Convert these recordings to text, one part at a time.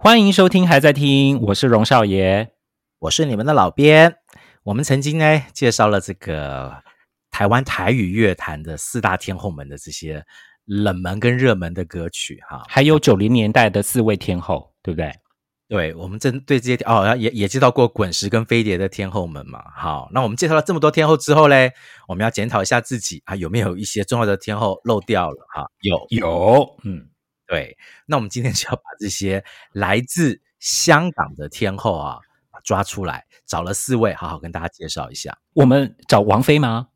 欢迎收听，还在听，我是荣少爷，我是你们的老编。我们曾经呢介绍了这个台湾台语乐坛的四大天后们的这些冷门跟热门的歌曲，哈，还有九零年代的四位天后，对不对？对，我们针对这些哦，也也介绍过滚石跟飞碟的天后们嘛。好，那我们介绍了这么多天后之后嘞，我们要检讨一下自己啊，有没有一些重要的天后漏掉了？哈，有有，嗯。对，那我们今天就要把这些来自香港的天后啊抓出来，找了四位，好好跟大家介绍一下。我们找王菲吗？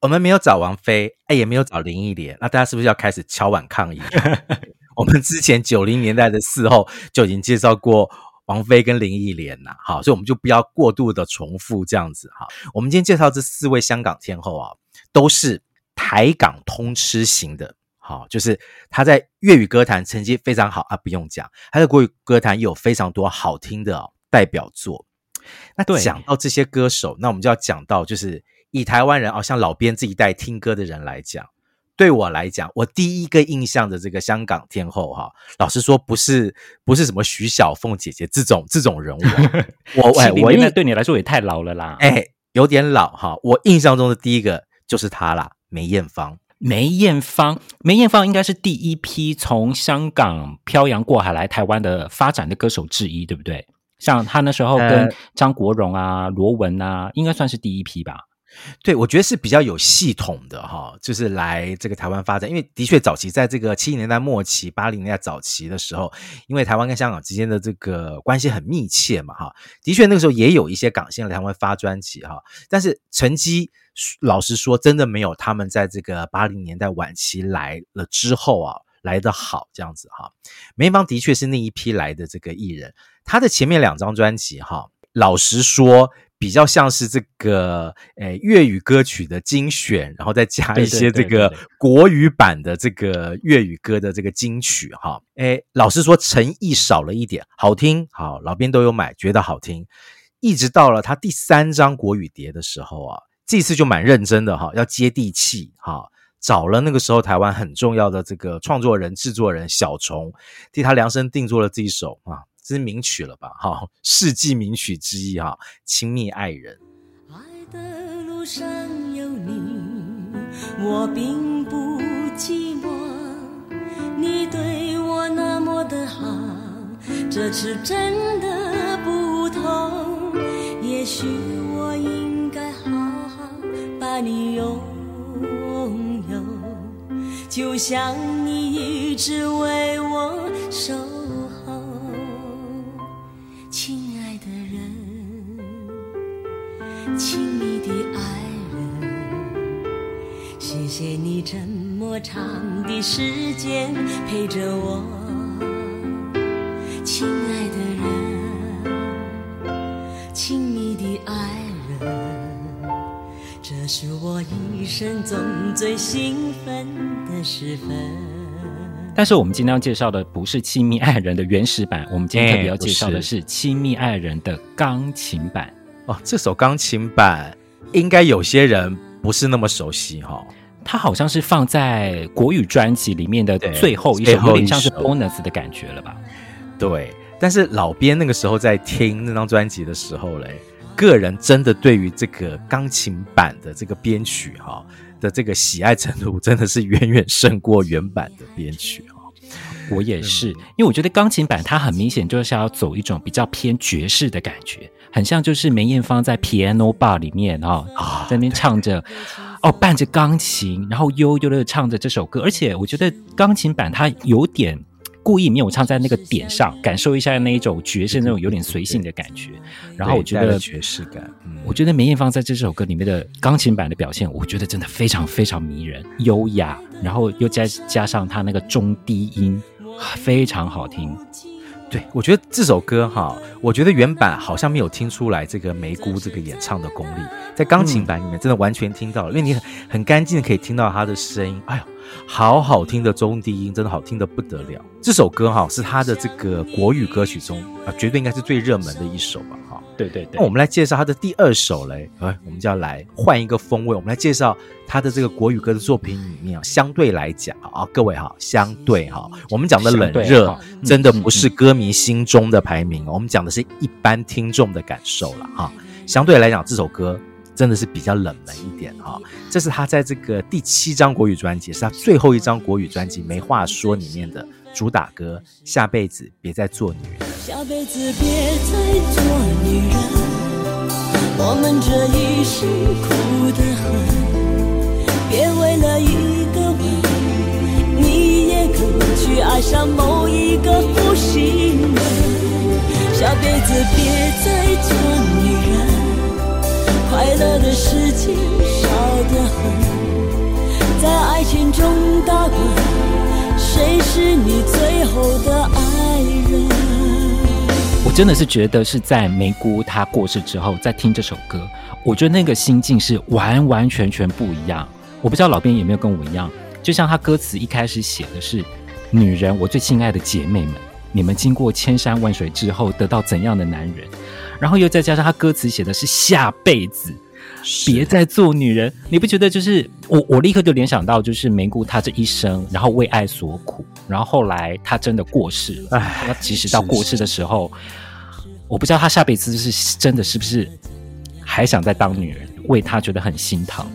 我们没有找王菲，哎，也没有找林忆莲。那大家是不是要开始敲碗抗议？我们之前九零年代的四后就已经介绍过王菲跟林忆莲了，好，所以我们就不要过度的重复这样子哈。我们今天介绍这四位香港天后啊，都是台港通吃型的。好，就是他在粤语歌坛成绩非常好啊，不用讲，他在国语歌坛也有非常多好听的代表作。那讲到这些歌手，那我们就要讲到，就是以台湾人哦，像老编这一代听歌的人来讲，对我来讲，我第一个印象的这个香港天后哈，老实说，不是不是什么徐小凤姐姐这种这种人物，我哎，我应该对你来说也太老了啦，哎，有点老哈。我印象中的第一个就是她啦，梅艳芳。梅艳芳，梅艳芳应该是第一批从香港漂洋过海来台湾的发展的歌手之一，对不对？像她那时候跟张国荣啊、呃、罗文啊，应该算是第一批吧。对，我觉得是比较有系统的哈，就是来这个台湾发展。因为的确早期在这个七零年代末期、八零年代早期的时候，因为台湾跟香港之间的这个关系很密切嘛哈，的确那个时候也有一些港星来台湾发专辑哈，但是成绩。老实说，真的没有他们在这个八零年代晚期来了之后啊来的好这样子哈。梅艳芳的确是那一批来的这个艺人，他的前面两张专辑哈，老实说比较像是这个诶粤语歌曲的精选，然后再加一些这个国语版的这个粤语歌的这个金曲哈。诶，老实说诚意少了一点，好听好，老编都有买，觉得好听。一直到了他第三张国语碟的时候啊。这次就蛮认真的哈，要接地气哈，找了那个时候台湾很重要的这个创作人、制作人小虫，替他量身定做了这一首啊，这是名曲了吧哈，世纪名曲之一哈，《亲密爱人》。爱的路上有你，我并不寂寞，你对我那么的好，这次真的不同，也许我应该好。把你拥有，就像你一直为我守亲密的爱人，谢谢你这么长的时间陪着我，亲爱的人，亲密的爱人。这是我一生中最兴奋的时分。但是我们今天要介绍的不是《亲密爱人》的原始版，我们今天特别要介绍的是《亲密爱人》的钢琴版。哦，这首钢琴版应该有些人不是那么熟悉哈、哦。它好像是放在国语专辑里面的最后一首，有点像是 bonus 的感觉了吧？对。但是老编那个时候在听那张专辑的时候嘞。个人真的对于这个钢琴版的这个编曲哈的这个喜爱程度，真的是远远胜过原版的编曲哈。我也是，因为我觉得钢琴版它很明显就是要走一种比较偏爵士的感觉，很像就是梅艳芳在 Piano Bar 里面哈啊在那边唱着哦伴着钢琴，然后悠悠的唱着这首歌，而且我觉得钢琴版它有点。故意没有唱在那个点上，感受一下那一种爵士那种有点随性的感觉。然后我觉得爵士感，嗯，我觉得梅艳芳在这首歌里面的钢琴版的表现，我觉得真的非常非常迷人、优雅，然后又加加上他那个中低音，非常好听。对，我觉得这首歌哈，我觉得原版好像没有听出来这个梅姑这个演唱的功力，在钢琴版里面真的完全听到了，嗯、因为你很很干净的可以听到她的声音，哎呦，好好听的中低音，真的好听的不得了。这首歌哈是她的这个国语歌曲中啊，绝对应该是最热门的一首吧哈。对对对。那我们来介绍他的第二首嘞，哎，我们就要来换一个风味，我们来介绍他的这个国语歌的作品里面啊，相对来讲啊，各位哈，相对哈，我们讲的冷热真的不是歌迷心中的排名，我们讲的是一般听众的感受了哈。相对来讲，这首歌。真的是比较冷门一点哈，这是他在这个第七张国语专辑，是他最后一张国语专辑《没话说》里面的主打歌《下辈子别再做女人》。下辈子别再做女人，我们这一生苦得很，别为了一个吻，你也可去爱上某一个负心人。下辈子别再做女人。快乐的事情少得很，在爱情中打滚，谁是你最后的爱人？我真的是觉得是在梅姑她过世之后，在听这首歌，我觉得那个心境是完完全全不一样。我不知道老编有没有跟我一样，就像他歌词一开始写的是：“女人，我最亲爱的姐妹们，你们经过千山万水之后，得到怎样的男人？”然后又再加上他歌词写的是下辈子别再做女人，你不觉得就是我？我立刻就联想到就是梅姑她这一生，然后为爱所苦，然后后来她真的过世了。哎，那即使到过世的时候，我不知道她下辈子是真的是不是还想再当女人，为她觉得很心疼。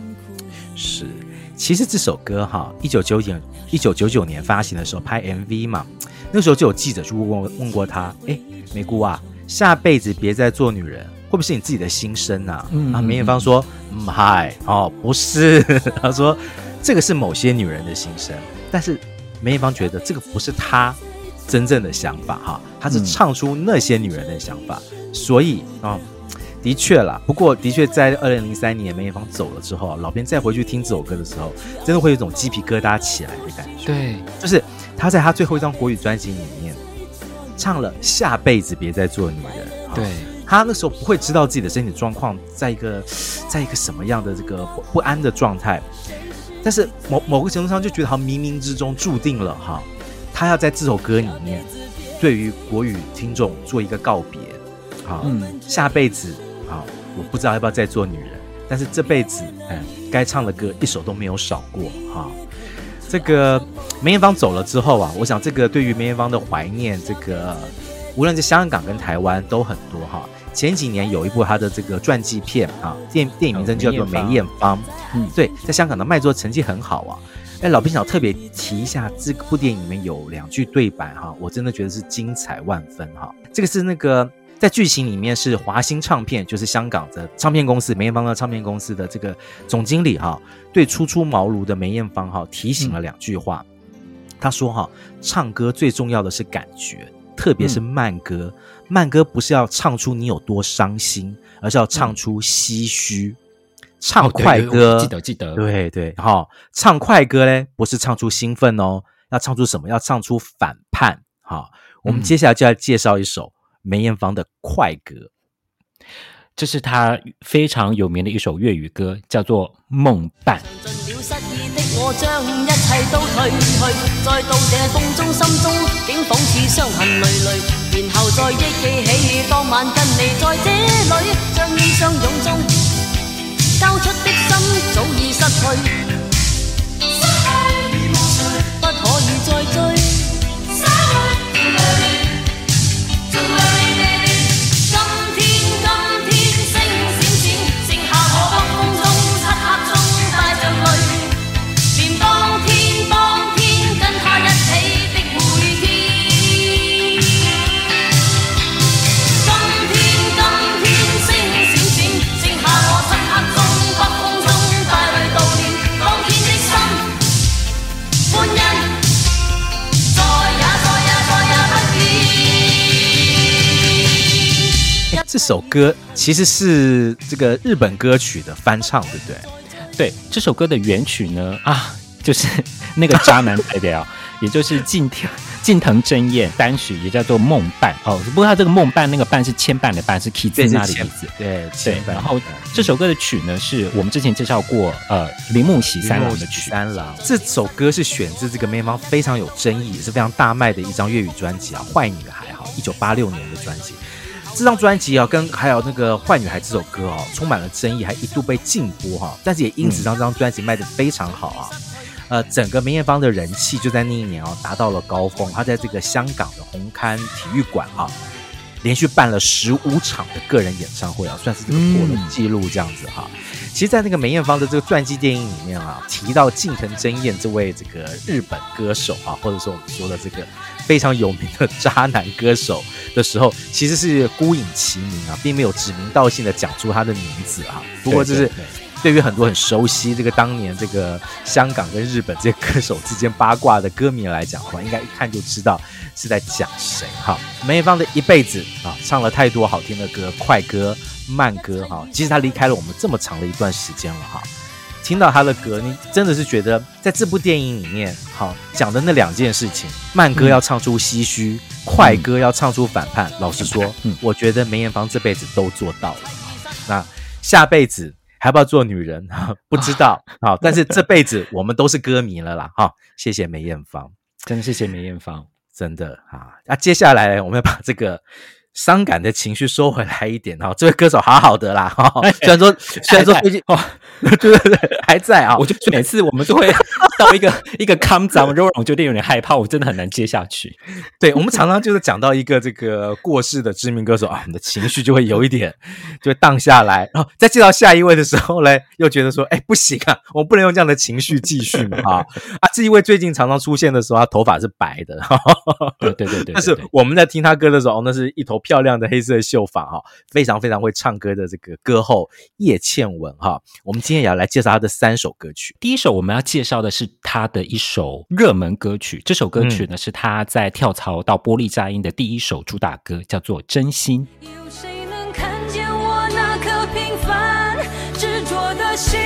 是，其实这首歌哈，一九九九一九九九年发行的时候拍 MV 嘛，那时候就有记者去问问过她，哎，梅姑啊。下辈子别再做女人，会不会是你自己的心声啊？嗯，啊，梅艳芳说：“嗯，嗨，哦，不是。”她说：“这个是某些女人的心声。”但是梅艳芳觉得这个不是她真正的想法哈，她是唱出那些女人的想法。嗯、所以啊、哦，的确啦。不过的确在二零零三年梅艳芳走了之后，老编再回去听这首歌的时候，真的会有一种鸡皮疙瘩起来的感觉。对，就是他在他最后一张国语专辑里面。唱了下辈子别再做女人。对，他那时候不会知道自己的身体状况，在一个，在一个什么样的这个不安的状态，但是某某个程度上就觉得好像冥冥之中注定了哈，他要在这首歌里面对于国语听众做一个告别，好，嗯，下辈子啊，我不知道要不要再做女人，但是这辈子，哎，该唱的歌一首都没有少过哈。这个梅艳芳走了之后啊，我想这个对于梅艳芳的怀念，这个无论在香港跟台湾都很多哈。前几年有一部他的这个传记片啊，电电影名称叫做《梅艳芳》，嗯，对，在香港的卖座成绩很好啊。哎，老兵想特别提一下，这部电影里面有两句对白哈，我真的觉得是精彩万分哈。这个是那个。在剧情里面是华星唱片，就是香港的唱片公司梅艳芳的唱片公司的这个总经理哈，对初出茅庐的梅艳芳哈提醒了两句话。他说哈，唱歌最重要的是感觉，特别是慢歌，慢歌不是要唱出你有多伤心，而是要唱出唏嘘。唱快歌，记得记得，对对，哈，唱快歌嘞，不是唱出兴奋哦，要唱出什么？要唱出反叛。好，我们接下来就要介绍一首。梅艳芳的快歌这是他非常有名的一首粤语歌叫做梦伴。进了失意的我将一切都褪去再到这风中心中竟仿似伤痕累累然后再忆记起当晚跟你在这里将衣相拥中交出的心早已失去。这首歌其实是这个日本歌曲的翻唱，对不对？对，这首歌的原曲呢，啊，就是那个渣男代表，也就是近藤近藤真彦单曲，也叫做《梦伴》哦。不过他这个“梦伴”那个“伴”是牵绊的“伴”，是 Kizuna 的意思。对对。然后这首歌的曲呢，是我们之前介绍过，呃，铃木喜三郎的曲。三郎这首歌是选自这个梅艳芳非常有争议，也是非常大卖的一张粤语专辑啊，《坏女孩》哈，一九八六年的专辑。这张专辑啊，跟还有那个《坏女孩》这首歌啊，充满了争议，还一度被禁播哈，但是也因此让这张专辑卖得非常好啊。呃，整个梅艳芳的人气就在那一年啊达到了高峰，她在这个香港的红磡体育馆啊。连续办了十五场的个人演唱会啊，算是这个破了记录这样子哈。其实，在那个梅艳芳的这个传记电影里面啊，提到近藤真彦这位这个日本歌手啊，或者说我们说的这个非常有名的渣男歌手的时候，其实是孤影其名啊，并没有指名道姓的讲出他的名字啊。不过，就是对于很多很熟悉这个当年这个香港跟日本这些歌手之间八卦的歌迷来讲的话，应该一看就知道。是在讲谁哈？梅艳芳的一辈子啊，唱了太多好听的歌，快歌、慢歌哈。其实他离开了我们这么长的一段时间了哈。听到他的歌，你真的是觉得在这部电影里面，好讲的那两件事情，慢歌要唱出唏嘘，嗯、快歌要唱出反叛。嗯、老实说，嗯、我觉得梅艳芳这辈子都做到了。那下辈子还要不要做女人？不知道好，但是这辈子我们都是歌迷了啦。哈，谢谢梅艳芳，真的谢谢梅艳芳。真的啊，那接下来我们要把这个。伤感的情绪收回来一点哈，这位歌手好好的啦哈，虽然说 虽然说最近哦，对对对，还在啊，我就每次我们都会到一个一个康张，让我觉得有点害怕，我真的很难接下去。对，我们常常就是讲到一个这个过世的知名歌手啊，我们的情绪就会有一点就会荡下来，然后再介绍下一位的时候呢，又觉得说哎不行啊，我们不能用这样的情绪继续嘛啊啊，这一位最近常常出现的时候，他头发是白的，对对对对，但是我们在听他歌的时候，那是一头。漂亮的黑色秀发哈，非常非常会唱歌的这个歌后叶倩文哈，我们今天也要来介绍她的三首歌曲。第一首我们要介绍的是她的一首热门歌曲，这首歌曲呢是她在跳槽到玻璃佳音的第一首主打歌，叫做《真心》。有谁能看见我那颗平凡执着的心？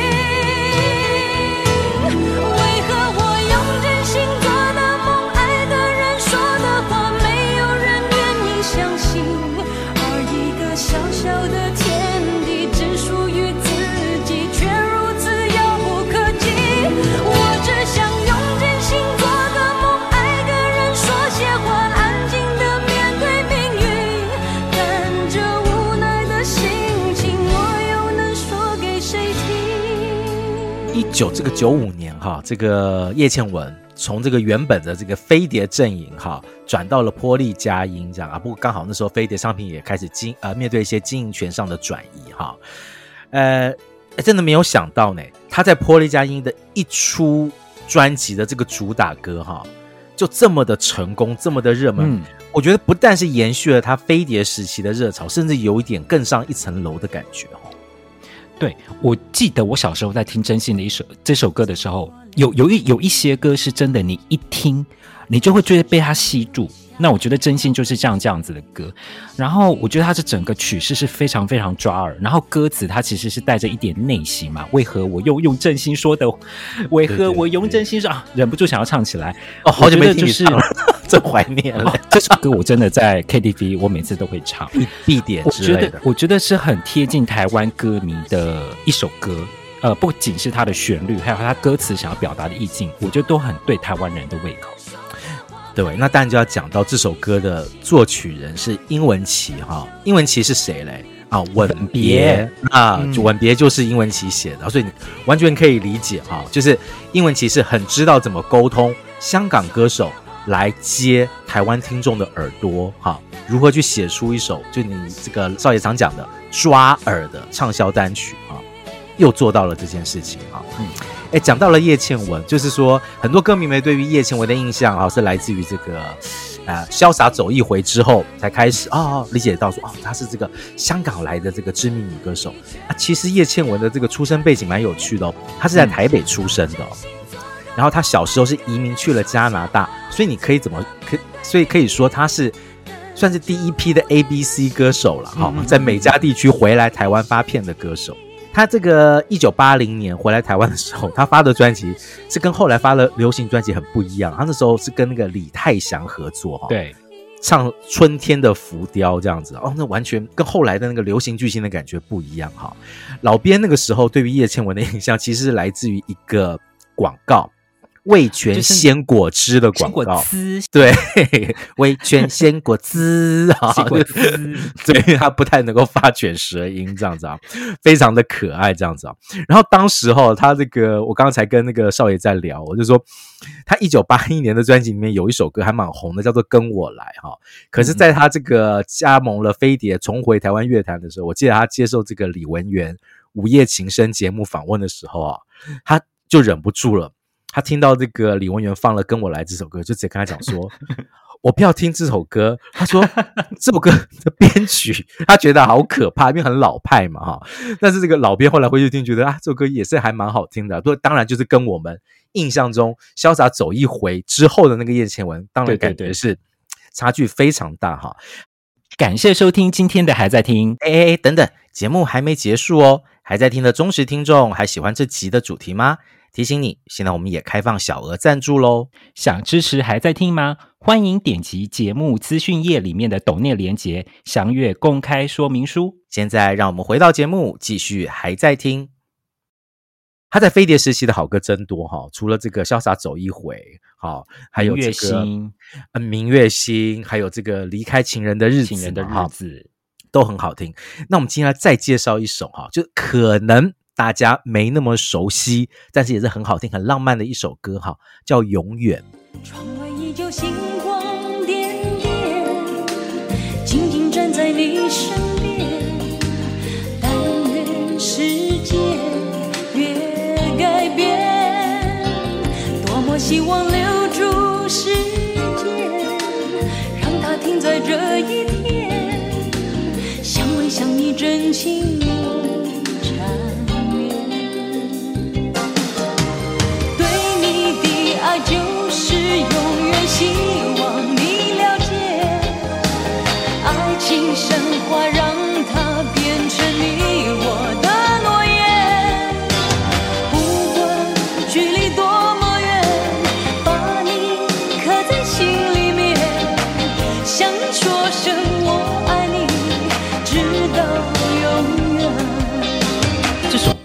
九这个九五年哈，这个叶倩文从这个原本的这个飞碟阵营哈，转到了波丽佳音这样啊。不过刚好那时候飞碟商品也开始经呃面对一些经营权上的转移哈，呃，真的没有想到呢，他在波丽佳音的一出专辑的这个主打歌哈，就这么的成功，这么的热门。嗯，我觉得不但是延续了他飞碟时期的热潮，甚至有一点更上一层楼的感觉。对，我记得我小时候在听真心的一首这首歌的时候，有有一有一些歌是真的，你一听，你就会觉得被它吸住。那我觉得真心就是这样这样子的歌，然后我觉得它这整个曲式是非常非常抓耳，然后歌词它其实是带着一点内心嘛。为何我又用真心说的？为何我用真心说啊？忍不住想要唱起来哦，好久没听你唱了，真怀念了。这首歌我真的在 KTV 我每次都会唱，必必点之类的。我觉得我觉得是很贴近台湾歌迷的一首歌，呃，不仅是它的旋律，还有它歌词想要表达的意境，我觉得都很对台湾人的胃口。对，那当然就要讲到这首歌的作曲人是英文琪哈。英文琪是谁嘞？啊，吻别啊，吻别就是英文琪写的，所以你完全可以理解哈。就是英文琪是很知道怎么沟通香港歌手来接台湾听众的耳朵哈，如何去写出一首就你这个少爷常讲的抓耳的畅销单曲啊，又做到了这件事情啊，嗯。哎，讲到了叶倩文，就是说很多歌迷们对于叶倩文的印象啊，是来自于这个，啊，潇洒走一回之后才开始哦，理解到说哦，她是这个香港来的这个知名女歌手啊。其实叶倩文的这个出生背景蛮有趣的哦，她是在台北出生的，哦，然后他小时候是移民去了加拿大，所以你可以怎么可，所以可以说他是算是第一批的 ABC 歌手了哈，在美加地区回来台湾发片的歌手。他这个一九八零年回来台湾的时候，他发的专辑是跟后来发的流行专辑很不一样。他那时候是跟那个李泰祥合作，哈，对，唱《春天的浮雕》这样子，哦，那完全跟后来的那个流行巨星的感觉不一样，哈。老编那个时候对于叶倩文的印象，其实是来自于一个广告，味全鲜果汁的广告，对，味全鲜果汁啊，对，他不太能够发卷舌音，这样子啊，非常的可爱，这样子啊。然后当时哦他这个，我刚才跟那个少爷在聊，我就说他一九八一年的专辑里面有一首歌还蛮红的，叫做《跟我来》哈。可是，在他这个加盟了飞碟，重回台湾乐坛的时候，我记得他接受这个李文源《午夜情深》节目访问的时候啊，他就忍不住了。他听到这个李文源放了《跟我来》这首歌，就直接跟他讲说：“ 我不要听这首歌。”他说：“ 这首歌的编曲，他觉得好可怕，因为很老派嘛，哈。但是这个老编后来回去听，觉得啊，这首歌也是还蛮好听的。不过当然就是跟我们印象中潇洒走一回之后的那个叶倩文，当然感觉是差距非常大哈。感谢收听今天的还在听，哎哎哎，等等，节目还没结束哦。还在听的忠实听众，还喜欢这集的主题吗？提醒你，现在我们也开放小额赞助喽！想支持还在听吗？欢迎点击节目资讯页里面的抖内连结，详阅公开说明书。现在让我们回到节目，继续还在听。他在飞碟时期的好歌真多哈，除了这个潇洒走一回，好，还有这个嗯明月心，还有这个离开情人的日子，情人的日子都很好听。那我们今天来再介绍一首哈，就可能。大家没那么熟悉，但是也是很好听、很浪漫的一首歌哈，叫《永远》。窗外依旧星光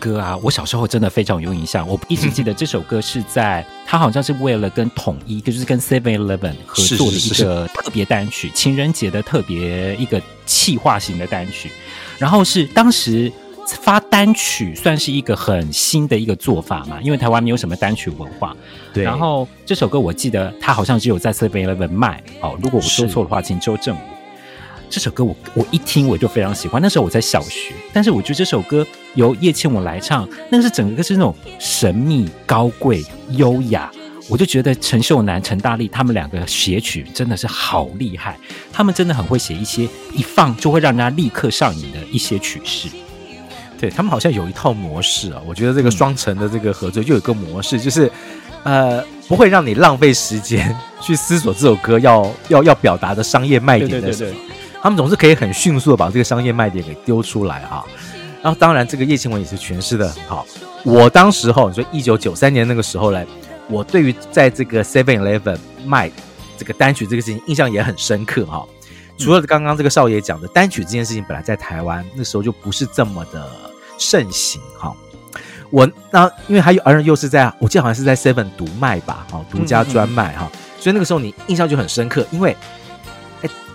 歌啊，我小时候真的非常有印象。我一直记得这首歌是在他好像是为了跟统一，就是跟 Seven Eleven 合作的一个特别单曲，情人节的特别一个气化型的单曲。然后是当时发单曲算是一个很新的一个做法嘛，因为台湾没有什么单曲文化。对。然后这首歌我记得他好像只有在 Seven Eleven 卖哦，如果我说错的话，请纠正我。这首歌我我一听我就非常喜欢，那时候我在小学，但是我觉得这首歌由叶倩文来唱，那个是整个是那种神秘、高贵、优雅，我就觉得陈秀楠、陈大力他们两个写曲真的是好厉害，他们真的很会写一些一放就会让人家立刻上瘾的一些曲式，对他们好像有一套模式啊，我觉得这个双城的这个合作就有一个模式，就是呃不会让你浪费时间去思索这首歌要要要表达的商业卖点的时候。他们总是可以很迅速的把这个商业卖点给丢出来啊，然后当然这个叶倩文也是诠释的很好。我当时候你说一九九三年那个时候来，我对于在这个 Seven Eleven 卖这个单曲这个事情印象也很深刻哈。除了刚刚这个少爷讲的单曲这件事情，本来在台湾那时候就不是这么的盛行哈。我那因为还有而又是在我记得好像是在 Seven 独卖吧，哈，独家专卖哈，所以那个时候你印象就很深刻，因为。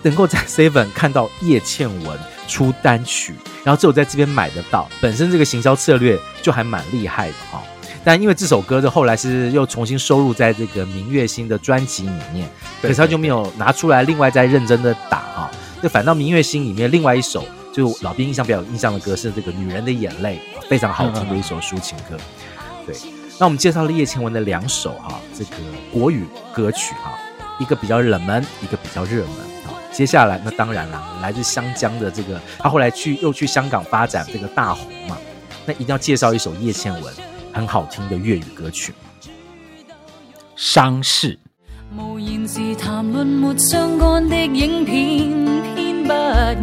能够在 Seven 看到叶倩文出单曲，然后只有在这边买得到，本身这个行销策略就还蛮厉害的哈。但因为这首歌的后来是又重新收录在这个明月心的专辑里面，可是他就没有拿出来另外再认真的打哈。就反倒明月心里面另外一首，就老兵印象比较有印象的歌是这个女人的眼泪，非常好听的一首抒情歌。对，那我们介绍了叶倩文的两首哈，这个国语歌曲哈，一个比较冷门，一个比较热门。接下来，那当然啦，来自湘江的这个，他后来去又去香港发展，这个大红嘛，那一定要介绍一首叶倩文很好听的粤语歌曲《伤逝》。无言是谈论没相干的影片，偏不要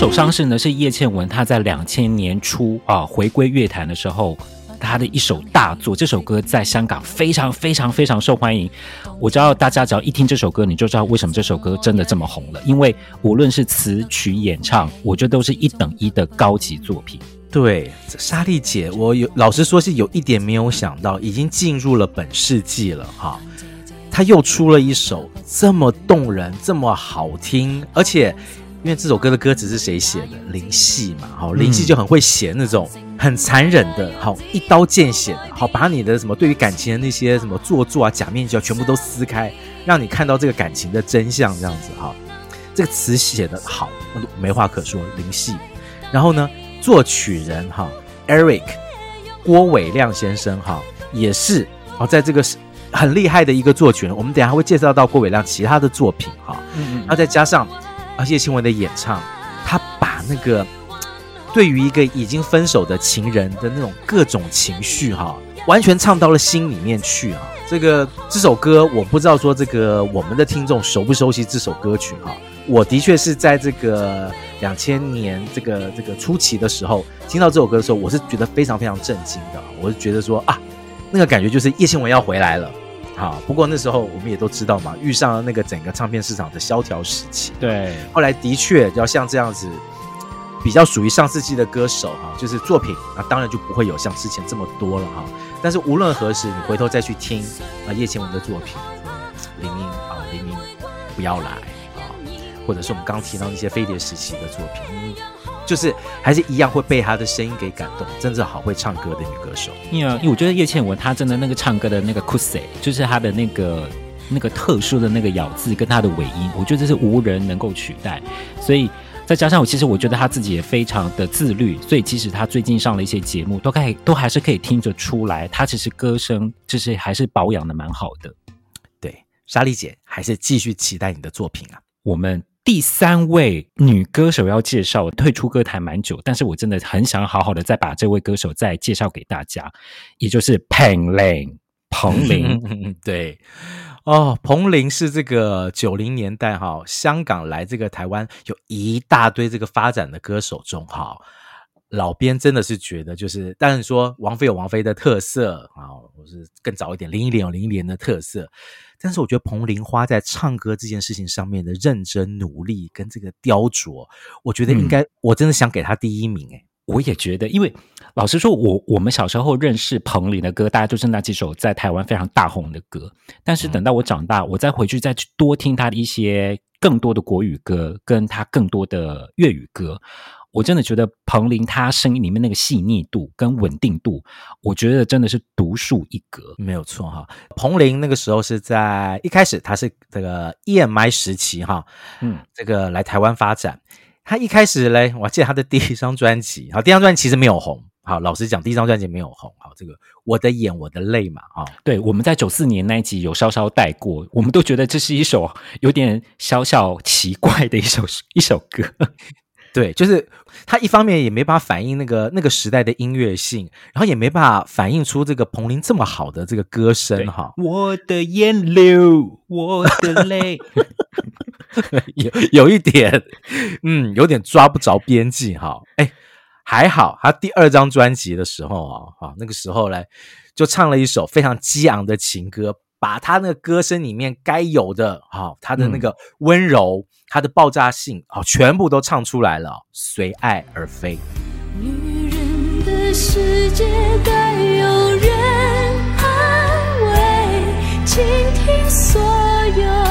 首《伤势》呢，是叶倩文她在两千年初啊回归乐坛的时候，她的一首大作。这首歌在香港非常非常非常受欢迎。我知道大家只要一听这首歌，你就知道为什么这首歌真的这么红了。因为无论是词曲演唱，我觉得都是一等一的高级作品。对，莎莉姐，我有老实说是有一点没有想到，已经进入了本世纪了哈。她又出了一首这么动人、这么好听，而且。因为这首歌的歌词是谁写的？林夕嘛，好，林夕就很会写那种很残忍的，好，一刀见血的，好，把你的什么对于感情的那些什么做作啊、假面具啊，全部都撕开，让你看到这个感情的真相，这样子哈。这个词写的好，没话可说，林夕。然后呢，作曲人哈，Eric 郭伟亮先生哈，也是哦，在这个很厉害的一个作曲人。我们等一下会介绍到郭伟亮其他的作品哈，嗯，然后再加上。叶倩文的演唱，他把那个对于一个已经分手的情人的那种各种情绪哈，完全唱到了心里面去啊！这个这首歌，我不知道说这个我们的听众熟不熟悉这首歌曲哈。我的确是在这个两千年这个这个初期的时候听到这首歌的时候，我是觉得非常非常震惊的。我是觉得说啊，那个感觉就是叶倩文要回来了。好，不过那时候我们也都知道嘛，遇上了那个整个唱片市场的萧条时期。对，后来的确要像这样子，比较属于上世纪的歌手哈，就是作品啊，当然就不会有像之前这么多了哈。但是无论何时，你回头再去听啊叶倩文的作品，林英啊林英不要来啊，或者是我们刚提到那些飞碟时期的作品。就是还是一样会被她的声音给感动，真正好会唱歌的女歌手。因为我觉得叶倩文她真的那个唱歌的那个 cussy，就是她的那个那个特殊的那个咬字跟她的尾音，我觉得这是无人能够取代。所以再加上我其实我觉得她自己也非常的自律，所以即使她最近上了一些节目，都可以都还是可以听得出来，她其实歌声就是还是保养的蛮好的。对，莎莉姐还是继续期待你的作品啊，我们。第三位女歌手要介绍，退出歌坛蛮久，但是我真的很想好好的再把这位歌手再介绍给大家，也就是 Peng Lin 彭林，对，哦，彭玲是这个九零年代哈，香港来这个台湾有一大堆这个发展的歌手中哈，老编真的是觉得就是，但是说王菲有王菲的特色啊，或是更早一点林忆莲有林忆莲的特色。但是我觉得彭玲花在唱歌这件事情上面的认真努力跟这个雕琢，我觉得应该，我真的想给她第一名诶、我也觉得，因为老实说，我我们小时候认识彭羚的歌，大家就是那几首在台湾非常大红的歌。但是等到我长大，我再回去再去多听他的一些更多的国语歌，跟他更多的粤语歌。我真的觉得彭羚她声音里面那个细腻度跟稳定度，我觉得真的是独树一格，没有错哈。彭羚那个时候是在一开始，她是这个 EMI 时期哈，嗯，这个来台湾发展。她一开始嘞，我记得她的第一张专辑，好，第一张专辑其实没有红，好，老实讲，第一张专辑没有红，好，这个我的眼我的泪嘛，啊，对，我们在九四年那一集有稍稍带过，我们都觉得这是一首有点小小奇怪的一首一首歌。对，就是他一方面也没办法反映那个那个时代的音乐性，然后也没办法反映出这个彭羚这么好的这个歌声哈。我的眼流，我的泪，有有一点，嗯，有点抓不着边际哈。哎，还好他第二张专辑的时候啊，哈，那个时候呢，就唱了一首非常激昂的情歌。把他那个歌声里面该有的哈，他的那个温柔，他的爆炸性啊，全部都唱出来了。随爱而飞。女人的世界该有人安慰，倾听所有。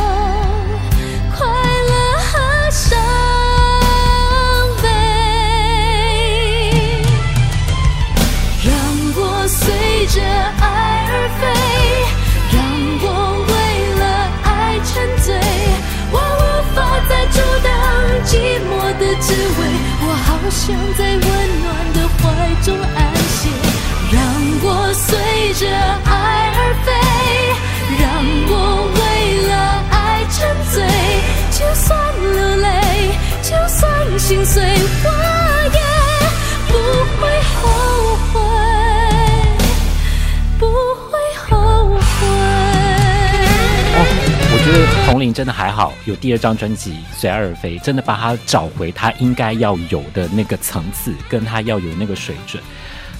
好，有第二张专辑《随爱而飞》，真的把他找回他应该要有的那个层次，跟他要有那个水准。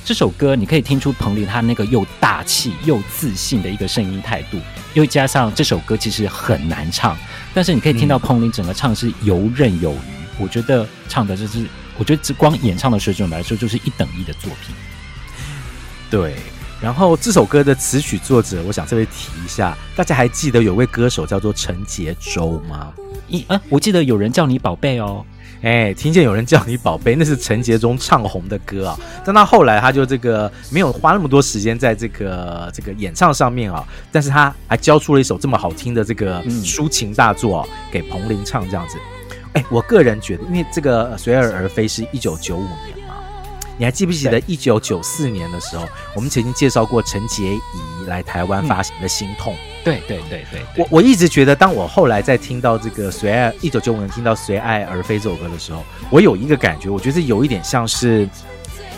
这首歌你可以听出彭羚他那个又大气又自信的一个声音态度，又加上这首歌其实很难唱，但是你可以听到彭羚整个唱是游刃有余。我觉得唱的就是，我觉得只光演唱的水准来说，就是一等一的作品。对。然后这首歌的词曲作者，我想特别提一下，大家还记得有位歌手叫做陈杰周吗？一啊，我记得有人叫你宝贝哦，哎，听见有人叫你宝贝，那是陈杰忠唱红的歌啊。但他后来他就这个没有花那么多时间在这个这个演唱上面啊，但是他还交出了一首这么好听的这个抒情大作啊，给彭羚唱这样子。哎，我个人觉得，因为这个随而而飞是一九九五年。你还记不记得一九九四年的时候，我们曾经介绍过陈洁仪来台湾发行的《心痛》？对对对对，我我一直觉得，当我后来在听到这个《随爱》一九九五年听到《随爱而飞》这首歌的时候，我有一个感觉，我觉得有一点像是，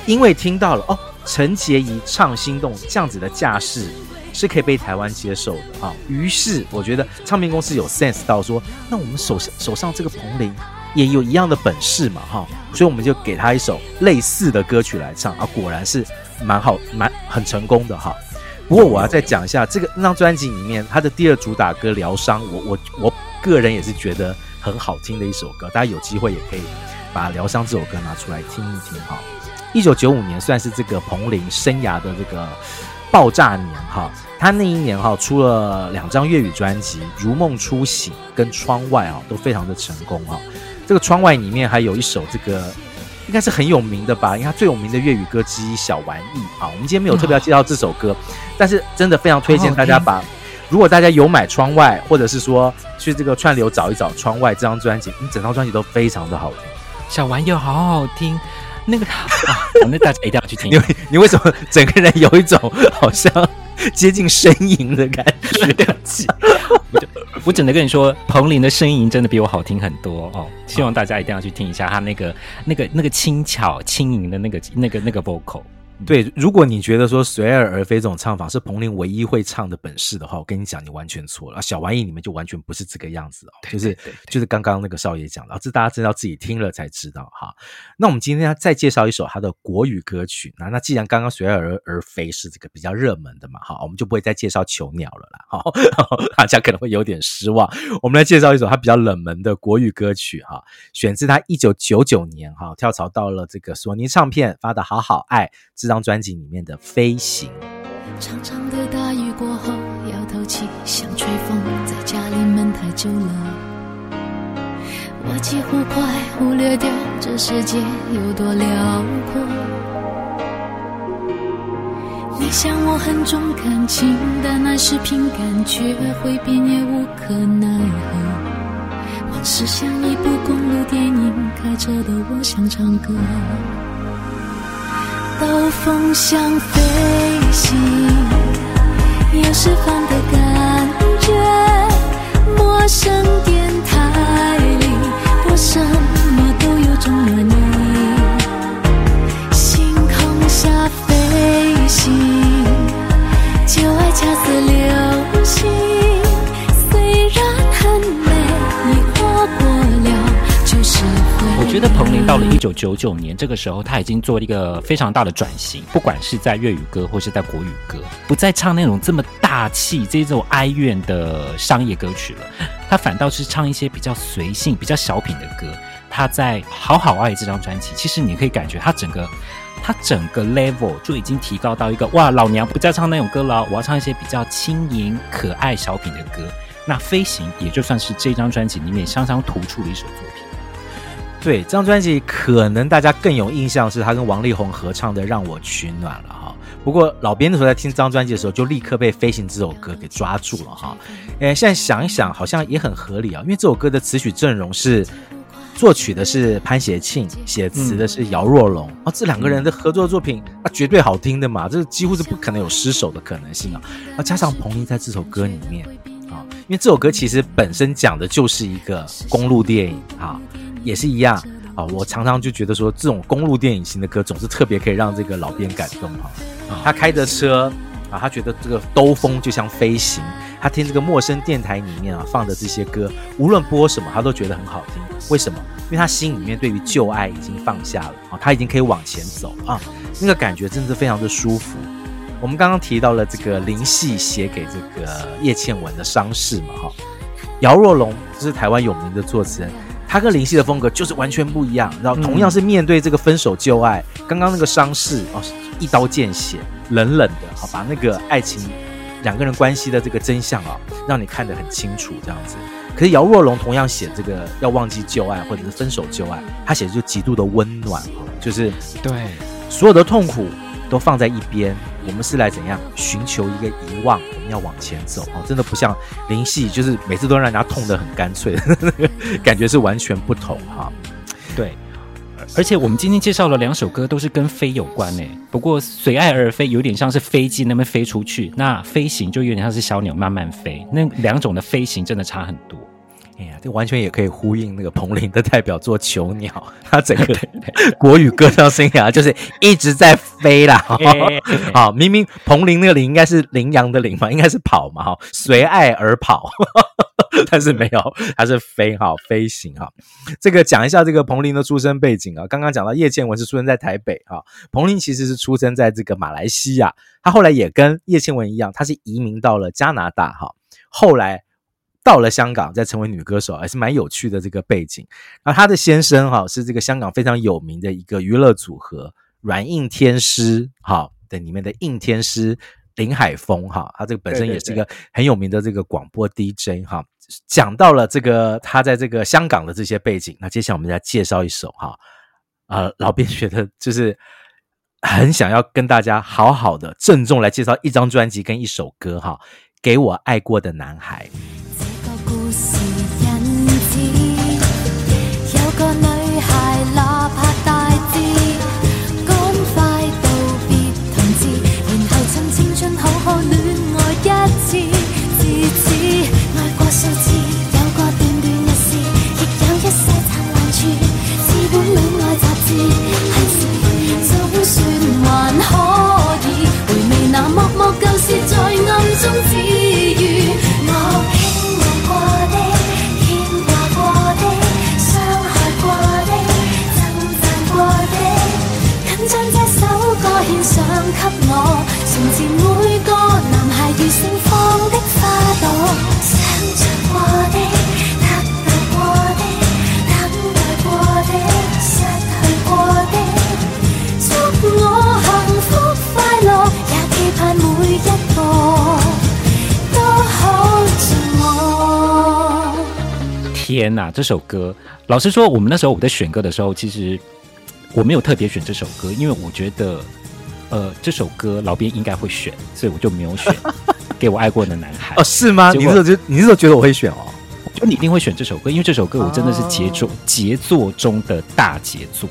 因为听到了哦，陈洁仪唱《心动》这样子的架势是可以被台湾接受的啊，于是我觉得唱片公司有 sense 到说，那我们手上手上这个彭羚。也有一样的本事嘛，哈，所以我们就给他一首类似的歌曲来唱啊，果然是蛮好，蛮很成功的哈。不过我要再讲一下这个那张专辑里面，他的第二主打歌《疗伤》，我我我个人也是觉得很好听的一首歌，大家有机会也可以把《疗伤》这首歌拿出来听一听哈。一九九五年算是这个彭羚生涯的这个爆炸年哈，他那一年哈出了两张粤语专辑《如梦初醒》跟《窗外》啊，都非常的成功哈。这个窗外里面还有一首这个应该是很有名的吧，因为它最有名的粤语歌之一《小玩意》啊。我们今天没有特别要介绍这首歌，但是真的非常推荐大家把，如果大家有买《窗外》，或者是说去这个串流找一找《窗外》这张专辑，你整张专辑都非常的好听。小玩意好好听，那个啊，那大家一定要去听。你你为什么整个人有一种好像 接近呻吟的感觉？我只能跟你说，彭林的呻吟真的比我好听很多哦。希望大家一定要去听一下他那个、那个、那个轻巧轻盈的那个、那个、那个 vocal。对，如果你觉得说随爱而飞这种唱法是彭羚唯一会唱的本事的话，我跟你讲，你完全错了。小玩意你们就完全不是这个样子哦，就是就是刚刚那个少爷讲的，这大家真的要自己听了才知道哈。那我们今天要再介绍一首他的国语歌曲，那那既然刚刚随爱而而飞是这个比较热门的嘛，哈，我们就不会再介绍囚鸟了啦，哈，大家可能会有点失望。我们来介绍一首他比较冷门的国语歌曲哈，选自他一九九九年哈跳槽到了这个索尼唱片发的好好爱。这张专辑里面的《飞行》。长长的大雨过后，要透气，像吹风，在家里闷太久了。我几乎快忽略掉这世界有多辽阔。你想我很重感情，但那是凭感觉，会变也无可奈何。往事像一部公路电影，开车的我想唱歌。兜风像飞行，有释放的感觉。陌生电台里播什么都有种暖意。星空下飞行，就爱恰似流星。我觉得彭羚到了一九九九年这个时候，他已经做了一个非常大的转型，不管是在粤语歌或是在国语歌，不再唱那种这么大气、这种哀怨的商业歌曲了，他反倒是唱一些比较随性、比较小品的歌。他在《好好爱》这张专辑，其实你可以感觉他整个他整个 level 就已经提高到一个哇，老娘不再唱那种歌了，我要唱一些比较轻盈、可爱、小品的歌。那《飞行》也就算是这张专辑里面相当突出的一首作品。对，这张专辑可能大家更有印象是他跟王力宏合唱的《让我取暖》了哈。不过老编的时候在听这张专辑的时候，就立刻被《飞行》这首歌给抓住了哈。诶，现在想一想，好像也很合理啊，因为这首歌的词曲阵容是作曲的是潘协庆，写词的是姚若龙啊、这两个人的合作作品那绝对好听的嘛，这几乎是不可能有失手的可能性啊。啊，加上彭羚在这首歌里面啊，因为这首歌其实本身讲的就是一个公路电影啊。也是一样啊，我常常就觉得说，这种公路电影型的歌总是特别可以让这个老编感动哈。他开着车啊，他觉得这个兜风就像飞行，他听这个陌生电台里面啊放的这些歌，无论播什么，他都觉得很好听。为什么？因为他心里面对于旧爱已经放下了啊，他已经可以往前走啊，那个感觉真的是非常的舒服。我们刚刚提到了这个林夕写给这个叶倩文的伤势嘛，哈，姚若龙这是台湾有名的作词人，他跟林夕的风格就是完全不一样。然后同样是面对这个分手旧爱，刚刚那个伤势哦，一刀见血，冷冷的，好把那个爱情两个人关系的这个真相啊，让你看得很清楚这样子。可是姚若龙同样写这个要忘记旧爱或者是分手旧爱，他写的就极度的温暖，就是对所有的痛苦。都放在一边，我们是来怎样寻求一个遗忘？我们要往前走哦，真的不像林夕，就是每次都让人家痛得很干脆，感觉是完全不同哈。对，而且我们今天介绍了两首歌，都是跟飞有关诶。不过随爱而飞有点像是飞机那边飞出去，那飞行就有点像是小鸟慢慢飞，那两种的飞行真的差很多。哎呀，这完全也可以呼应那个彭羚的代表作《囚鸟》，他整个 国语歌唱生涯就是一直在飞啦。好，明明彭羚那个羚应该是羚羊的羚嘛，应该是跑嘛，哈，随爱而跑，但是没有，它是飞，哈，飞行，哈。这个讲一下这个彭羚的出生背景啊，刚刚讲到叶倩文是出生在台北，哈，彭羚其实是出生在这个马来西亚，他后来也跟叶倩文一样，他是移民到了加拿大，哈，后来。到了香港，再成为女歌手，还是蛮有趣的这个背景。然后她的先生哈是这个香港非常有名的一个娱乐组合软硬天师哈的里面的硬天师林海峰哈，他这个本身也是一个很有名的这个广播 DJ 哈。讲到了这个他在这个香港的这些背景，那接下来我们再介绍一首哈啊、呃，老编觉得就是很想要跟大家好好的郑重来介绍一张专辑跟一首歌哈，给我爱过的男孩。这首歌，老实说，我们那时候我在选歌的时候，其实我没有特别选这首歌，因为我觉得，呃，这首歌老编应该会选，所以我就没有选。给我爱过的男孩哦，是吗？你是觉你是觉得我会选哦？就你一定会选这首歌，因为这首歌我真的是杰作，杰作中的大杰作。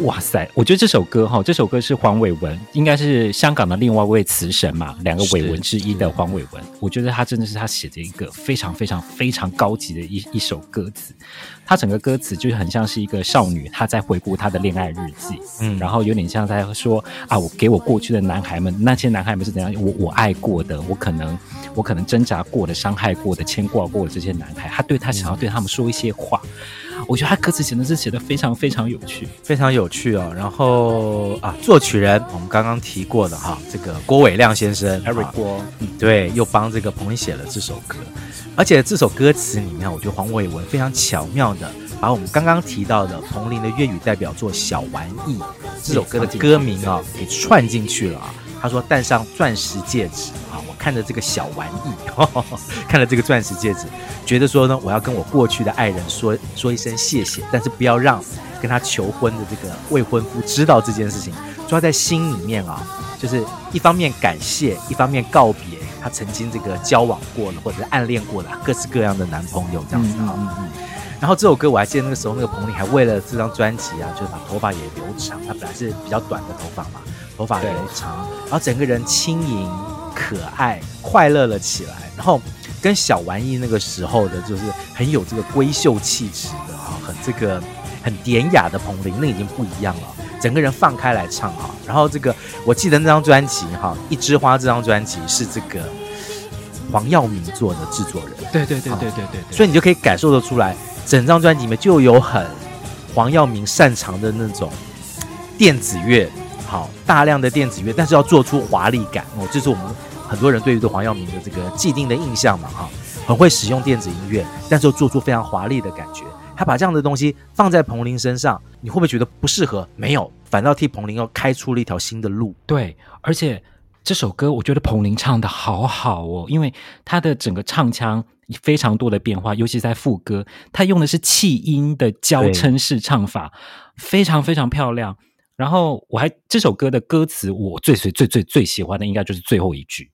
哇塞！我觉得这首歌哈，这首歌是黄伟文，应该是香港的另外一位词神嘛，两个伟文之一的黄伟文。我觉得他真的是他写的一个非常非常非常高级的一一首歌词。他整个歌词就是很像是一个少女，她在回顾她的恋爱日记，嗯，然后有点像在说啊，我给我过去的男孩们，那些男孩们是怎样，我我爱过的，我可能我可能挣扎过的、伤害过的、牵挂过的这些男孩，他对他想要对他们说一些话。我觉得他歌词写的是写的非常非常有趣，非常有趣哦。然后啊，作曲人我们刚刚提过的哈，这个郭伟亮先生，Eric 郭，对，又帮这个彭羚写了这首歌。而且这首歌词里面，我觉得黄伟文非常巧妙的把我们刚刚提到的彭羚的粤语代表作《小玩意》这首歌的歌名啊给串进去了啊。他说戴上钻石戒指看着这个小玩意，呵 呵看着这个钻石戒指，觉得说呢，我要跟我过去的爱人说说一声谢谢，但是不要让跟他求婚的这个未婚夫知道这件事情，抓在心里面啊，就是一方面感谢，一方面告别他曾经这个交往过了或者是暗恋过的各式各样的男朋友这样子啊。嗯嗯嗯。然后这首歌我还记得那个时候，那个彭丽还为了这张专辑啊，就是把头发也留长，他本来是比较短的头发嘛。头发留长，然后整个人轻盈、可爱、快乐了起来，然后跟小玩意那个时候的，就是很有这个闺秀气质的哈，很这个很典雅的彭羚，那已经不一样了。整个人放开来唱哈，然后这个我记得那张专辑哈，《一枝花》这张专辑是这个黄耀明做的制作人。对对对对对对，对，所以你就可以感受得出来，整张专辑里面就有很黄耀明擅长的那种电子乐，好大量的电子乐，但是要做出华丽感哦，这是我们很多人对于这黄耀明的这个既定的印象嘛，哈，很会使用电子音乐，但是又做出非常华丽的感觉。他把这样的东西放在彭羚身上，你会不会觉得不适合？没有，反倒替彭羚又开出了一条新的路。对，而且这首歌我觉得彭羚唱的好好哦，因为他的整个唱腔非常多的变化，尤其在副歌，他用的是气音的交称式唱法，非常非常漂亮。然后我还这首歌的歌词，我最最最最最喜欢的应该就是最后一句，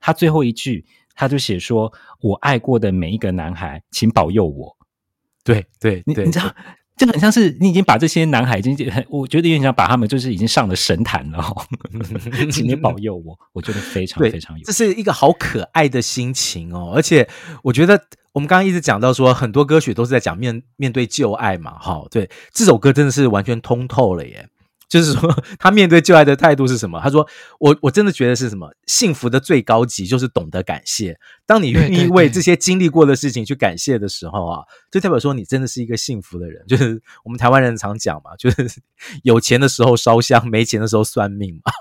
他最后一句他就写说：“我爱过的每一个男孩，请保佑我。”对对，你你知道，就很像是你已经把这些男孩已经，我觉得有点像把他们就是已经上了神坛了，哦。请你保佑我，我觉得非常非常有，这是一个好可爱的心情哦。而且我觉得我们刚刚一直讲到说，很多歌曲都是在讲面面对旧爱嘛，哈，对，这首歌真的是完全通透了耶。就是说，他面对旧爱的态度是什么？他说：“我我真的觉得是什么？幸福的最高级就是懂得感谢。当你愿意为这些经历过的事情去感谢的时候啊，就代表说你真的是一个幸福的人。就是我们台湾人常讲嘛，就是 有钱的时候烧香，没钱的时候算命嘛。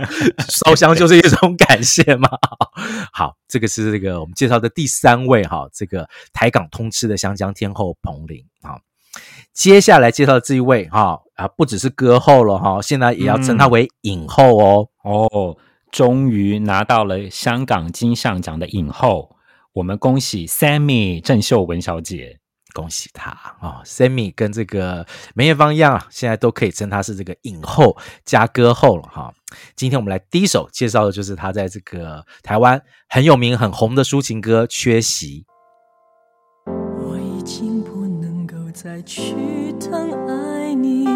烧香就是一种感谢嘛。好，这个是这个我们介绍的第三位哈，这个台港通吃的香江天后彭玲啊。”接下来介绍这一位哈啊，不只是歌后了哈，现在也要称她为影后哦、嗯、哦，终于拿到了香港金像奖的影后，我们恭喜 Sammy 郑秀文小姐，恭喜她啊、哦、Sammy 跟这个梅艳芳一样啊，现在都可以称她是这个影后加歌后了哈。今天我们来第一首介绍的就是她在这个台湾很有名很红的抒情歌《缺席》。再去疼爱你，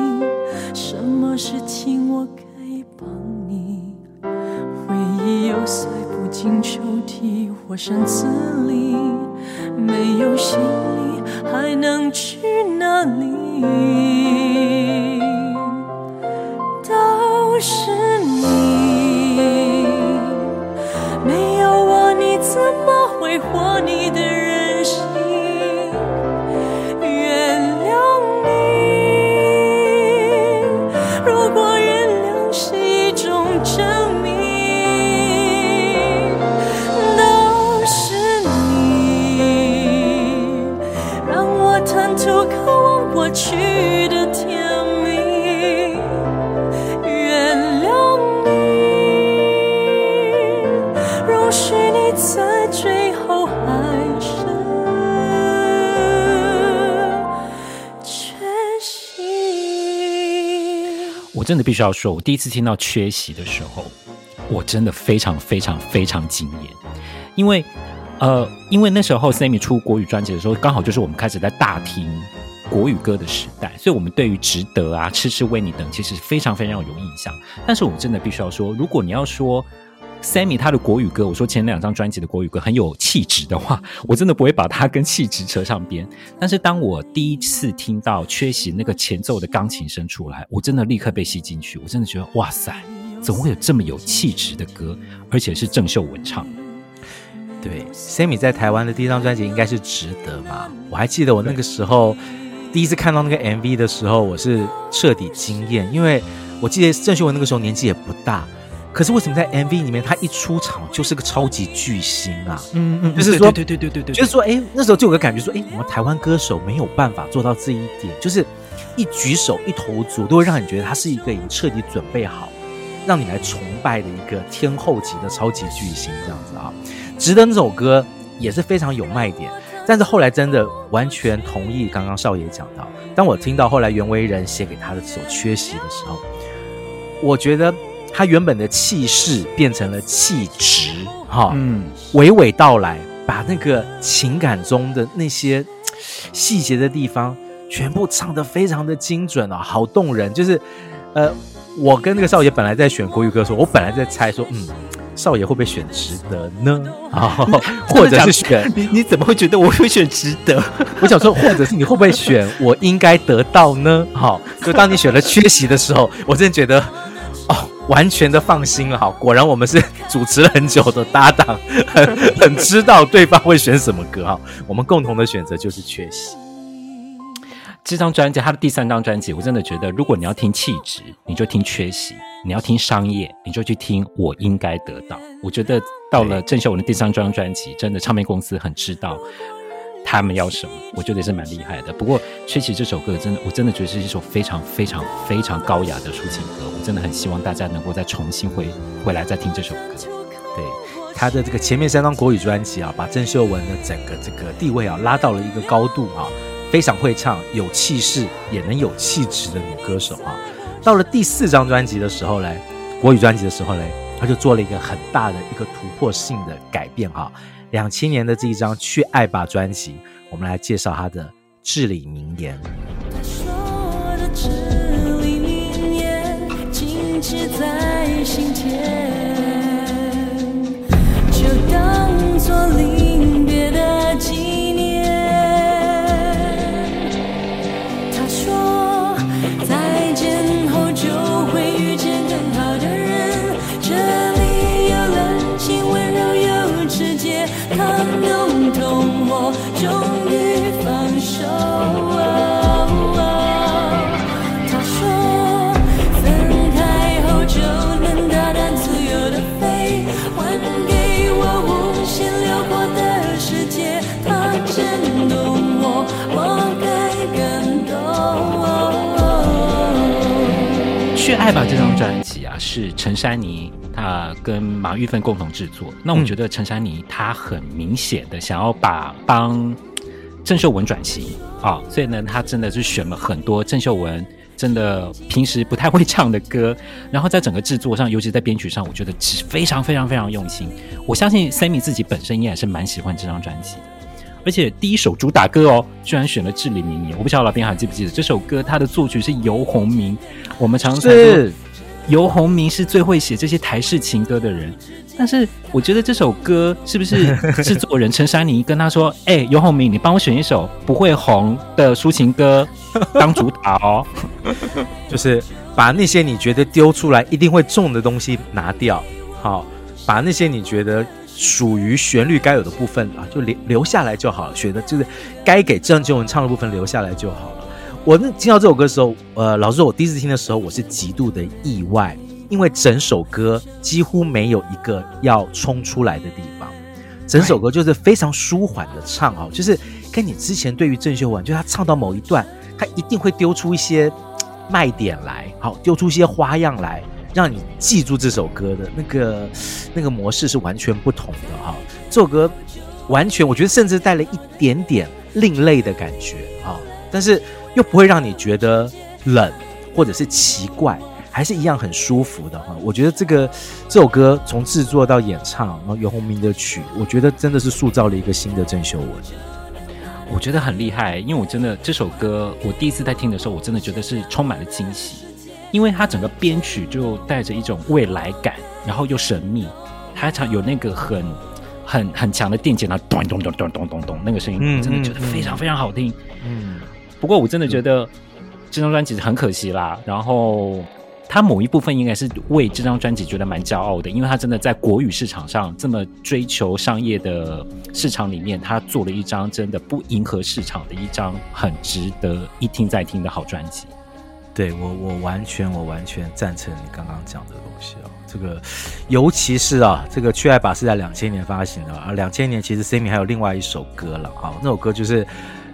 什么事情我可以帮你？回忆又塞不进抽屉或箱子里，没有行李还能去哪里？真的必须要说，我第一次听到《缺席》的时候，我真的非常非常非常惊艳，因为，呃，因为那时候 Sammy 出国语专辑的时候，刚好就是我们开始在大听国语歌的时代，所以我们对于《值得》啊、《痴痴为你等》其实非常非常有印象。但是，我真的必须要说，如果你要说，Sammy 他的国语歌，我说前两张专辑的国语歌很有气质的话，我真的不会把它跟气质扯上边。但是当我第一次听到《缺席》那个前奏的钢琴声出来，我真的立刻被吸进去。我真的觉得哇塞，怎么会有这么有气质的歌，而且是郑秀文唱？对，Sammy 在台湾的第一张专辑应该是《值得》嘛？我还记得我那个时候第一次看到那个 MV 的时候，我是彻底惊艳，因为我记得郑秀文那个时候年纪也不大。可是为什么在 MV 里面，他一出场就是个超级巨星啊？嗯嗯，就是说，对对对对对对，就是说，哎，那时候就有个感觉说，哎，我们台湾歌手没有办法做到这一点，就是一举手一投足都会让你觉得他是一个已经彻底准备好让你来崇拜的一个天后级的超级巨星这样子啊。值得那首歌也是非常有卖点，但是后来真的完全同意刚刚少爷讲到，当我听到后来袁惟仁写给他的这首《缺席》的时候，我觉得。他原本的气势变成了气质，哈，嗯，娓娓道来，把那个情感中的那些细节的地方全部唱得非常的精准啊，好动人。就是，呃，我跟那个少爷本来在选国语歌的时候，我本来在猜说，嗯，少爷会不会选值得呢？啊，或者是选你？你怎么会觉得我会选值得？我想说，或者是你会不会选我应该得到呢？好，就当你选了缺席的时候，我真的觉得，哦。完全的放心了哈。果然我们是主持了很久的搭档，很很知道对方会选什么歌哈。我们共同的选择就是《缺席》这张专辑，他的第三张专辑，我真的觉得，如果你要听气质，你就听《缺席》；你要听商业，你就去听《我应该得到》。我觉得到了郑秀文的第三张专辑，真的唱片公司很知道。他们要什么？我觉得也是蛮厉害的。不过《缺席》这首歌真的，我真的觉得是一首非常非常非常高雅的抒情歌。我真的很希望大家能够再重新回回来再听这首歌。对，他的这个前面三张国语专辑啊，把郑秀文的整个这个地位啊拉到了一个高度啊，非常会唱，有气势，也能有气质的女歌手啊。到了第四张专辑的时候嘞，国语专辑的时候嘞，他就做了一个很大的一个突破性的改变哈。两千年的这一张《去爱吧》专辑，我们来介绍他的至理名言。他说的至理名言，静止在心间，就当作临别的爱吧这张专辑啊，是陈珊妮。她跟马玉芬共同制作，那我觉得陈珊妮她很明显的想要把帮郑秀文转型啊，所以呢，她真的是选了很多郑秀文真的平时不太会唱的歌，然后在整个制作上，尤其在编曲上，我觉得是非常非常非常用心。我相信 Sammy 自己本身应该是蛮喜欢这张专辑的，而且第一首主打歌哦，居然选了至理名言。我不晓得老编还记不记得这首歌，它的作曲是游鸿明，我们常常说。游鸿明是最会写这些台式情歌的人，但是我觉得这首歌是不是 制作人陈珊妮跟他说：“哎、欸，游鸿明，你帮我选一首不会红的抒情歌当主打哦，就是把那些你觉得丢出来一定会中的东西拿掉，好，把那些你觉得属于旋律该有的部分啊，就留留下来就好了，选的就是该给郑秀文唱的部分留下来就好了。”我那听到这首歌的时候，呃，老实说，我第一次听的时候，我是极度的意外，因为整首歌几乎没有一个要冲出来的地方，整首歌就是非常舒缓的唱哦，就是跟你之前对于郑秀文，就他唱到某一段，他一定会丢出一些卖点来，好，丢出一些花样来，让你记住这首歌的那个那个模式是完全不同的哈。这首歌完全，我觉得甚至带了一点点另类的感觉啊，但是。又不会让你觉得冷或者是奇怪，还是一样很舒服的哈。我觉得这个这首歌从制作到演唱，然后游鸿明的曲，我觉得真的是塑造了一个新的郑秀文。我觉得很厉害，因为我真的这首歌我第一次在听的时候，我真的觉得是充满了惊喜，因为它整个编曲就带着一种未来感，然后又神秘，它常有那个很很很强的电键啊，咚咚咚咚咚咚咚那个声音，我真的觉得非常非常好听，嗯。嗯不过我真的觉得这张专辑很可惜啦。然后他某一部分应该是为这张专辑觉得蛮骄傲的，因为他真的在国语市场上这么追求商业的市场里面，他做了一张真的不迎合市场的一张很值得一听再听的好专辑。对，我，我完全我完全赞成你刚刚讲的东西哦。这个尤其是啊，这个《去爱吧》是在两千年发行的，而两千年其实 Sammy 还有另外一首歌了啊，那首歌就是。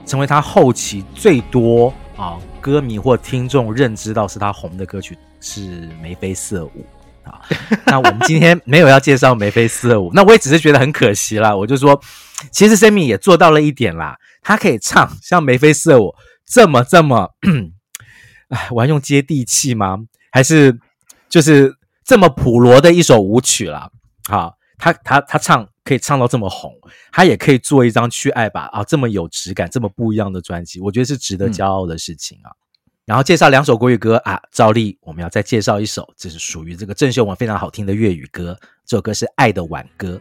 成为他后期最多啊歌迷或听众认知到是他红的歌曲是《眉飞色舞》啊。那我们今天没有要介绍《眉飞色舞》，那我也只是觉得很可惜啦。我就说，其实 Sammy 也做到了一点啦，他可以唱像《眉飞色舞》这么这么，哎，我要用接地气吗？还是就是这么普罗的一首舞曲啦？好，他他他唱。可以唱到这么红，他也可以做一张去爱吧啊，这么有质感、这么不一样的专辑，我觉得是值得骄傲的事情啊。嗯、然后介绍两首国语歌啊，照例我们要再介绍一首，这是属于这个郑秀文非常好听的粤语歌，这首歌是《爱的挽歌》。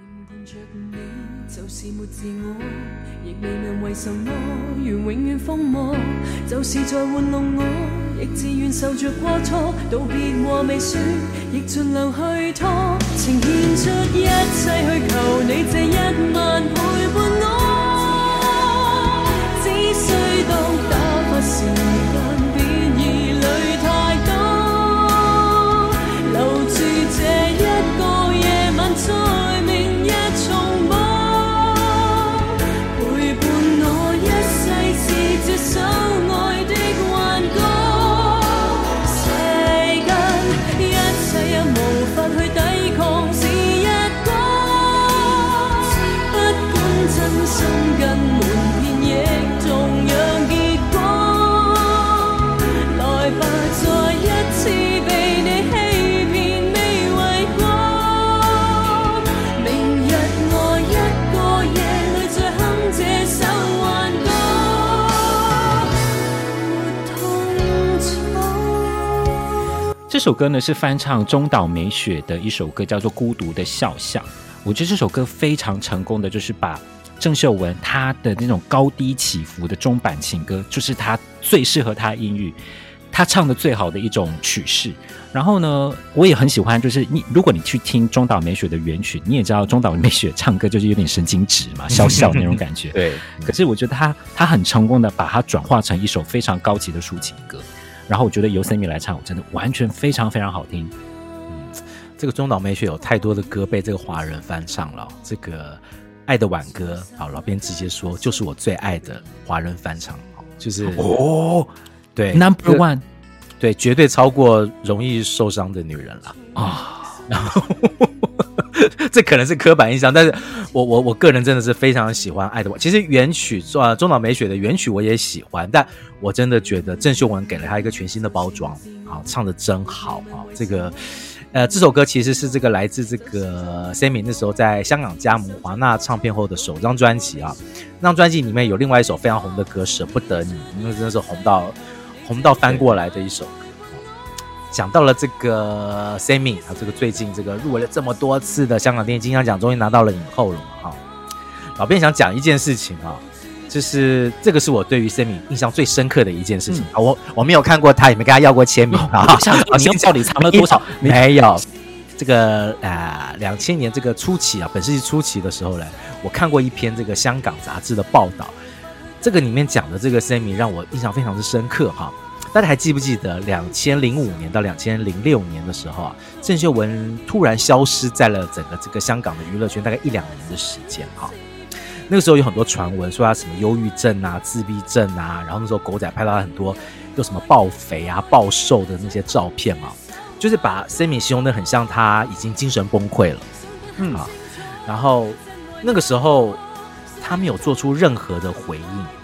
未明为什么愿永远疯魔，就是在玩弄我，亦自愿受着过错。道别和未说，亦尽量去拖，情献出一切去求你这一晚陪伴我。首歌呢是翻唱中岛美雪的一首歌，叫做《孤独的肖像》。我觉得这首歌非常成功的，就是把郑秀文她的那种高低起伏的中版情歌，就是她最适合她音域，她唱的最好的一种曲式。然后呢，我也很喜欢，就是你如果你去听中岛美雪的原曲，你也知道中岛美雪唱歌就是有点神经质嘛，笑笑那种感觉。对。可是我觉得她她很成功的把它转化成一首非常高级的抒情歌。然后我觉得由 Sammy 来唱，我真的完全非常非常好听。嗯，这个中岛美雪有太多的歌被这个华人翻唱了。这个《爱的挽歌》好，老编直接说就是我最爱的华人翻唱，就是哦，对，Number One，对，绝对超过《容易受伤的女人》了啊。这可能是刻板印象，但是我我我个人真的是非常喜欢《爱的挽》。其实原曲啊，中岛美雪的原曲我也喜欢，但我真的觉得郑秀文给了他一个全新的包装，好，唱的真好啊！这个呃，这首歌其实是这个来自这个 Sammy 那时候在香港加盟华纳唱片后的首张专辑啊。那张专辑里面有另外一首非常红的歌《舍不得你》，因为真的是红到红到翻过来的一首。讲到了这个 Sammy，他这个最近这个入围了这么多次的香港电影金像奖，终于拿到了影后了嘛？哈，老编想讲一件事情啊，就是这个是我对于 Sammy 印象最深刻的一件事情啊。我我没有看过他，也没跟他要过签名啊。我想里面 到底藏了多少？没有。这个啊，两千年这个初期啊，本世纪初期的时候呢，我看过一篇这个香港杂志的报道，这个里面讲的这个 Sammy 让我印象非常的深刻哈。大家还记不记得两千零五年到两千零六年的时候啊，郑秀文突然消失在了整个这个香港的娱乐圈，大概一两年的时间哈。那个时候有很多传闻说他什么忧郁症啊、自闭症啊，然后那时候狗仔拍到他很多又什么暴肥啊、暴瘦的那些照片啊，就是把 Sammy 形容的很像他已经精神崩溃了，嗯啊，然后那个时候他没有做出任何的回应。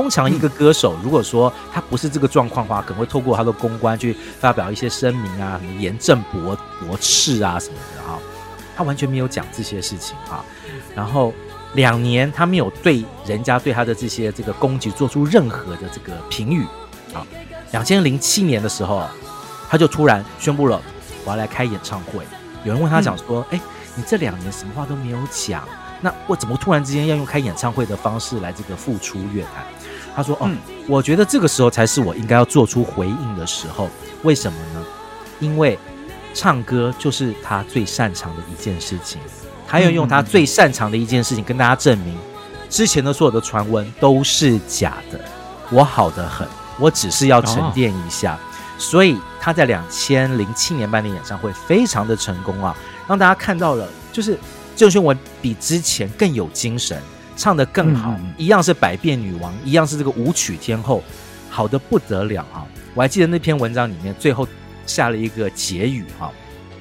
通常一个歌手，如果说他不是这个状况的话，可能会透过他的公关去发表一些声明啊，什么严正驳驳斥啊什么的哈。他完全没有讲这些事情哈。然后两年他没有对人家对他的这些这个攻击做出任何的这个评语啊。两千零七年的时候，他就突然宣布了我要来开演唱会。有人问他讲说：“哎，你这两年什么话都没有讲，那我怎么突然之间要用开演唱会的方式来这个复出乐坛？”他说：“哦、嗯，我觉得这个时候才是我应该要做出回应的时候。为什么呢？因为唱歌就是他最擅长的一件事情。他要用他最擅长的一件事情跟大家证明，之前的所有的传闻都是假的。我好的很，我只是要沉淀一下。所以他在两千零七年办的演唱会非常的成功啊，让大家看到了，就是郑秀文比之前更有精神。”唱得更好，嗯，一样是百变女王，一样是这个舞曲天后，好的不得了啊！我还记得那篇文章里面最后下了一个结语哈，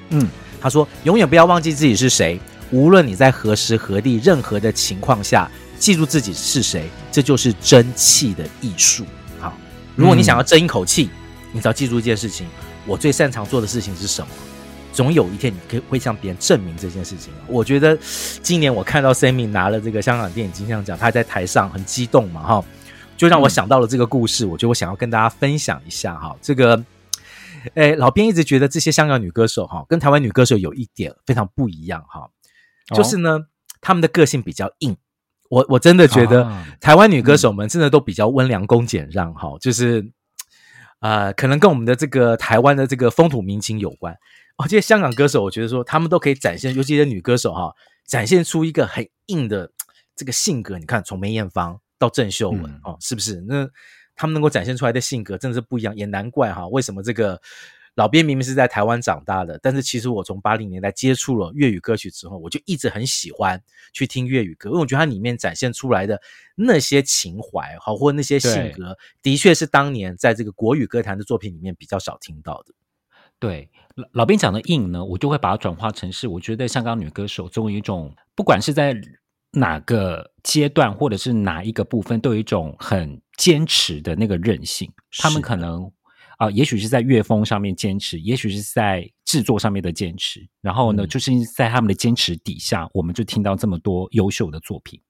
嗯，他说：“永远不要忘记自己是谁，无论你在何时何地、任何的情况下，记住自己是谁，这就是争气的艺术。”好，如果你想要争一口气，你只要记住一件事情：我最擅长做的事情是什么？总有一天，你可以会向别人证明这件事情。我觉得今年我看到 Sammy 拿了这个香港电影金像奖，他在台上很激动嘛，哈，就让我想到了这个故事。我觉得我想要跟大家分享一下哈。这个，诶，老编一直觉得这些香港女歌手哈，跟台湾女歌手有一点非常不一样哈，就是呢，她们的个性比较硬。我我真的觉得台湾女歌手们真的都比较温良恭俭让哈，就是。呃，可能跟我们的这个台湾的这个风土民情有关。哦，这些香港歌手，我觉得说他们都可以展现，尤其是女歌手哈，展现出一个很硬的这个性格。你看，从梅艳芳到郑秀文，嗯、哦，是不是？那他们能够展现出来的性格真的是不一样，也难怪哈，为什么这个。老边明明是在台湾长大的，但是其实我从八零年代接触了粤语歌曲之后，我就一直很喜欢去听粤语歌，因为我觉得它里面展现出来的那些情怀，好或那些性格，的确是当年在这个国语歌坛的作品里面比较少听到的。对，老老编讲的硬呢，我就会把它转化成是，我觉得香港女歌手总有一种，不管是在哪个阶段或者是哪一个部分，都有一种很坚持的那个韧性，他们可能。啊，也许是在乐风上面坚持，也许是在制作上面的坚持，然后呢，嗯、就是在他们的坚持底下，我们就听到这么多优秀的作品。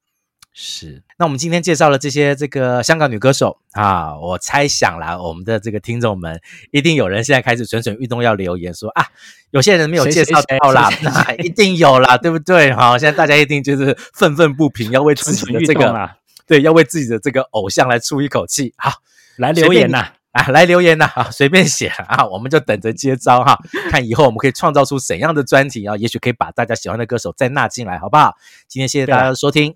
是，那我们今天介绍了这些这个香港女歌手啊，我猜想啦，我们的这个听众们一定有人现在开始蠢蠢欲动，要留言说啊，有些人没有介绍到啦，那一定有啦，对不对？好，现在大家一定就是愤愤不平，要为自己的这个啦，对，要为自己的这个偶像来出一口气。好，来留言呐。啊，来留言呐！啊，随便写啊，我们就等着接招哈，看以后我们可以创造出怎样的专题啊，也许可以把大家喜欢的歌手再纳进来，好不好？今天谢谢大家的收听，